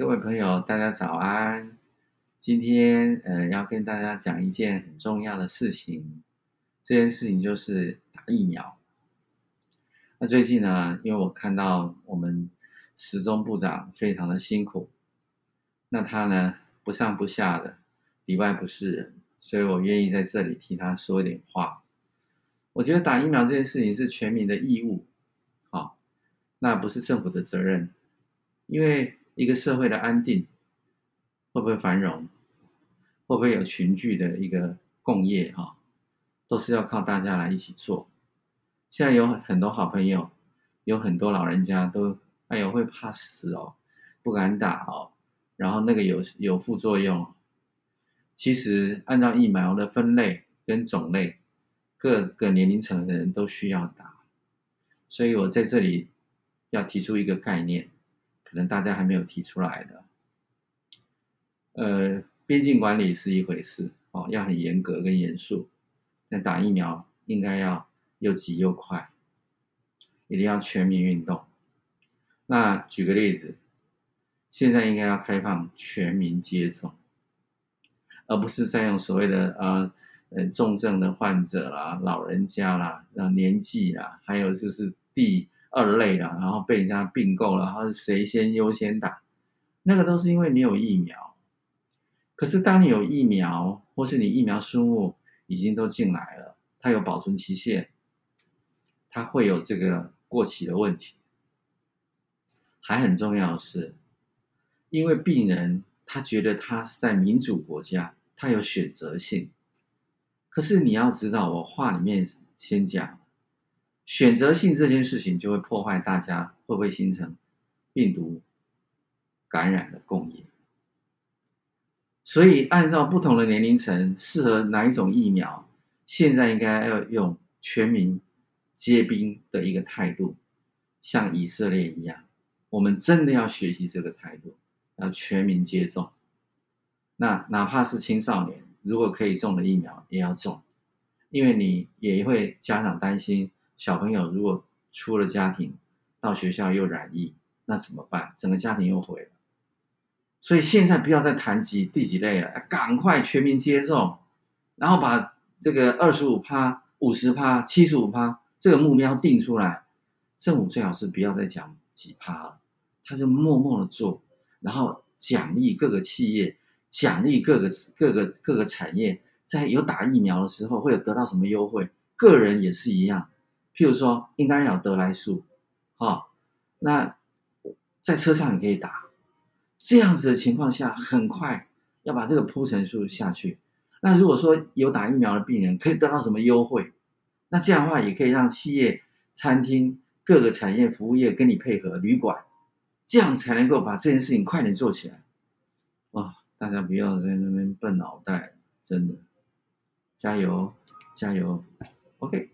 各位朋友，大家早安。今天呃，要跟大家讲一件很重要的事情。这件事情就是打疫苗。那最近呢，因为我看到我们时钟部长非常的辛苦，那他呢不上不下的，里外不是人，所以我愿意在这里替他说一点话。我觉得打疫苗这件事情是全民的义务，好，那不是政府的责任，因为。一个社会的安定会不会繁荣，会不会有群聚的一个共业哈，都是要靠大家来一起做。现在有很多好朋友，有很多老人家都哎呦会怕死哦，不敢打哦，然后那个有有副作用。其实按照疫苗的分类跟种类，各个年龄层的人都需要打，所以我在这里要提出一个概念。可能大家还没有提出来的，呃，边境管理是一回事哦，要很严格跟严肃。那打疫苗应该要又急又快，一定要全民运动。那举个例子，现在应该要开放全民接种，而不是再用所谓的呃呃重症的患者啦、老人家啦、呃年纪啦，还有就是第。二类的，然后被人家并购了，然后谁先优先打，那个都是因为没有疫苗。可是当你有疫苗，或是你疫苗输入已经都进来了，它有保存期限，它会有这个过期的问题。还很重要的是，因为病人他觉得他是在民主国家，他有选择性。可是你要知道，我话里面先讲。选择性这件事情就会破坏大家会不会形成病毒感染的共业，所以按照不同的年龄层适合哪一种疫苗，现在应该要用全民皆兵的一个态度，像以色列一样，我们真的要学习这个态度，要全民接种。那哪怕是青少年，如果可以种的疫苗也要种，因为你也会家长担心。小朋友如果出了家庭，到学校又染疫，那怎么办？整个家庭又毁了。所以现在不要再谈几第几类了，赶快全民接种，然后把这个二十五趴、五十趴、七十五趴这个目标定出来。政府最好是不要再讲几趴了，他就默默的做，然后奖励各个企业，奖励各个各个各个产业，在有打疫苗的时候会有得到什么优惠，个人也是一样。譬如说，应该有得来速，哈，那在车上也可以打，这样子的情况下，很快要把这个铺陈数下去。那如果说有打疫苗的病人可以得到什么优惠，那这样的话也可以让企业、餐厅、各个产业、服务业跟你配合，旅馆，这样才能够把这件事情快点做起来。哇，大家不要在那边笨脑袋，真的，加油，加油，OK。